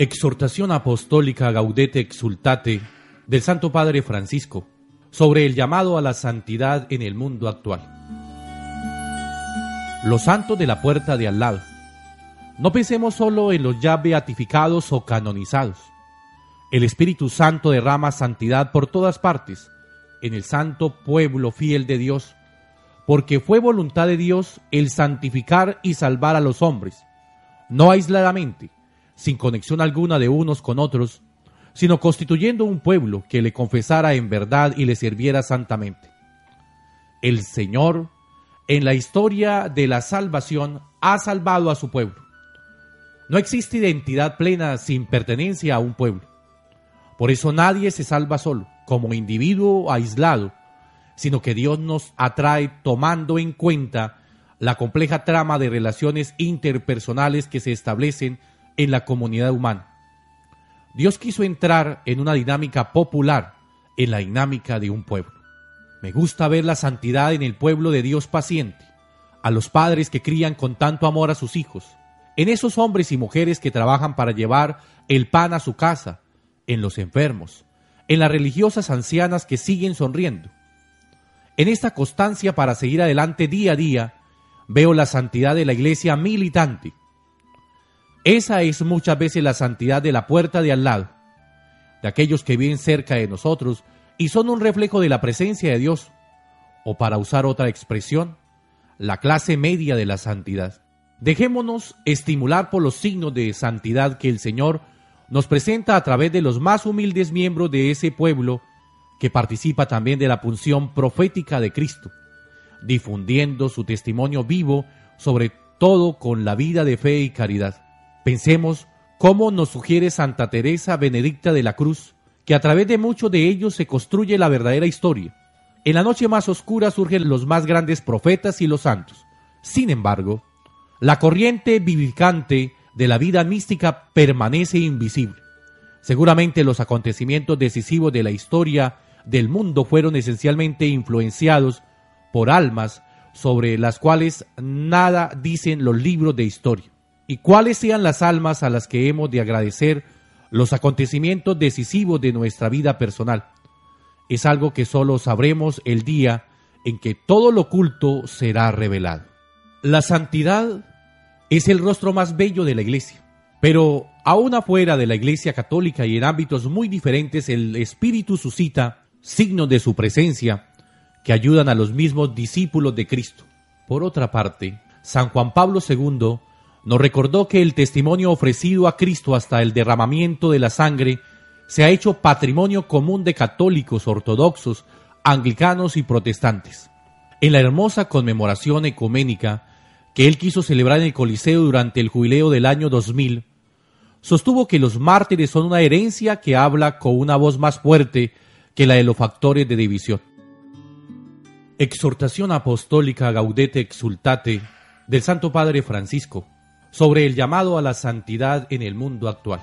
Exhortación Apostólica Gaudete Exultate del Santo Padre Francisco sobre el llamado a la santidad en el mundo actual. Los santos de la puerta de al lado. No pensemos solo en los ya beatificados o canonizados. El Espíritu Santo derrama santidad por todas partes, en el santo pueblo fiel de Dios, porque fue voluntad de Dios el santificar y salvar a los hombres, no aisladamente, sin conexión alguna de unos con otros, sino constituyendo un pueblo que le confesara en verdad y le sirviera santamente. El Señor, en la historia de la salvación, ha salvado a su pueblo. No existe identidad plena sin pertenencia a un pueblo. Por eso nadie se salva solo, como individuo aislado, sino que Dios nos atrae tomando en cuenta la compleja trama de relaciones interpersonales que se establecen en la comunidad humana. Dios quiso entrar en una dinámica popular, en la dinámica de un pueblo. Me gusta ver la santidad en el pueblo de Dios paciente, a los padres que crían con tanto amor a sus hijos, en esos hombres y mujeres que trabajan para llevar el pan a su casa, en los enfermos, en las religiosas ancianas que siguen sonriendo. En esta constancia para seguir adelante día a día, veo la santidad de la iglesia militante, esa es muchas veces la santidad de la puerta de al lado, de aquellos que viven cerca de nosotros y son un reflejo de la presencia de Dios, o para usar otra expresión, la clase media de la santidad. Dejémonos estimular por los signos de santidad que el Señor nos presenta a través de los más humildes miembros de ese pueblo que participa también de la punción profética de Cristo, difundiendo su testimonio vivo sobre todo con la vida de fe y caridad. Pensemos cómo nos sugiere Santa Teresa Benedicta de la Cruz, que a través de muchos de ellos se construye la verdadera historia. En la noche más oscura surgen los más grandes profetas y los santos. Sin embargo, la corriente vivificante de la vida mística permanece invisible. Seguramente los acontecimientos decisivos de la historia del mundo fueron esencialmente influenciados por almas sobre las cuales nada dicen los libros de historia y cuáles sean las almas a las que hemos de agradecer los acontecimientos decisivos de nuestra vida personal. Es algo que solo sabremos el día en que todo lo oculto será revelado. La santidad es el rostro más bello de la Iglesia, pero aún afuera de la Iglesia católica y en ámbitos muy diferentes el Espíritu suscita signos de su presencia que ayudan a los mismos discípulos de Cristo. Por otra parte, San Juan Pablo II nos recordó que el testimonio ofrecido a Cristo hasta el derramamiento de la sangre se ha hecho patrimonio común de católicos, ortodoxos, anglicanos y protestantes. En la hermosa conmemoración ecuménica que él quiso celebrar en el Coliseo durante el jubileo del año 2000, sostuvo que los mártires son una herencia que habla con una voz más fuerte que la de los factores de división. Exhortación apostólica Gaudete Exultate del Santo Padre Francisco sobre el llamado a la santidad en el mundo actual.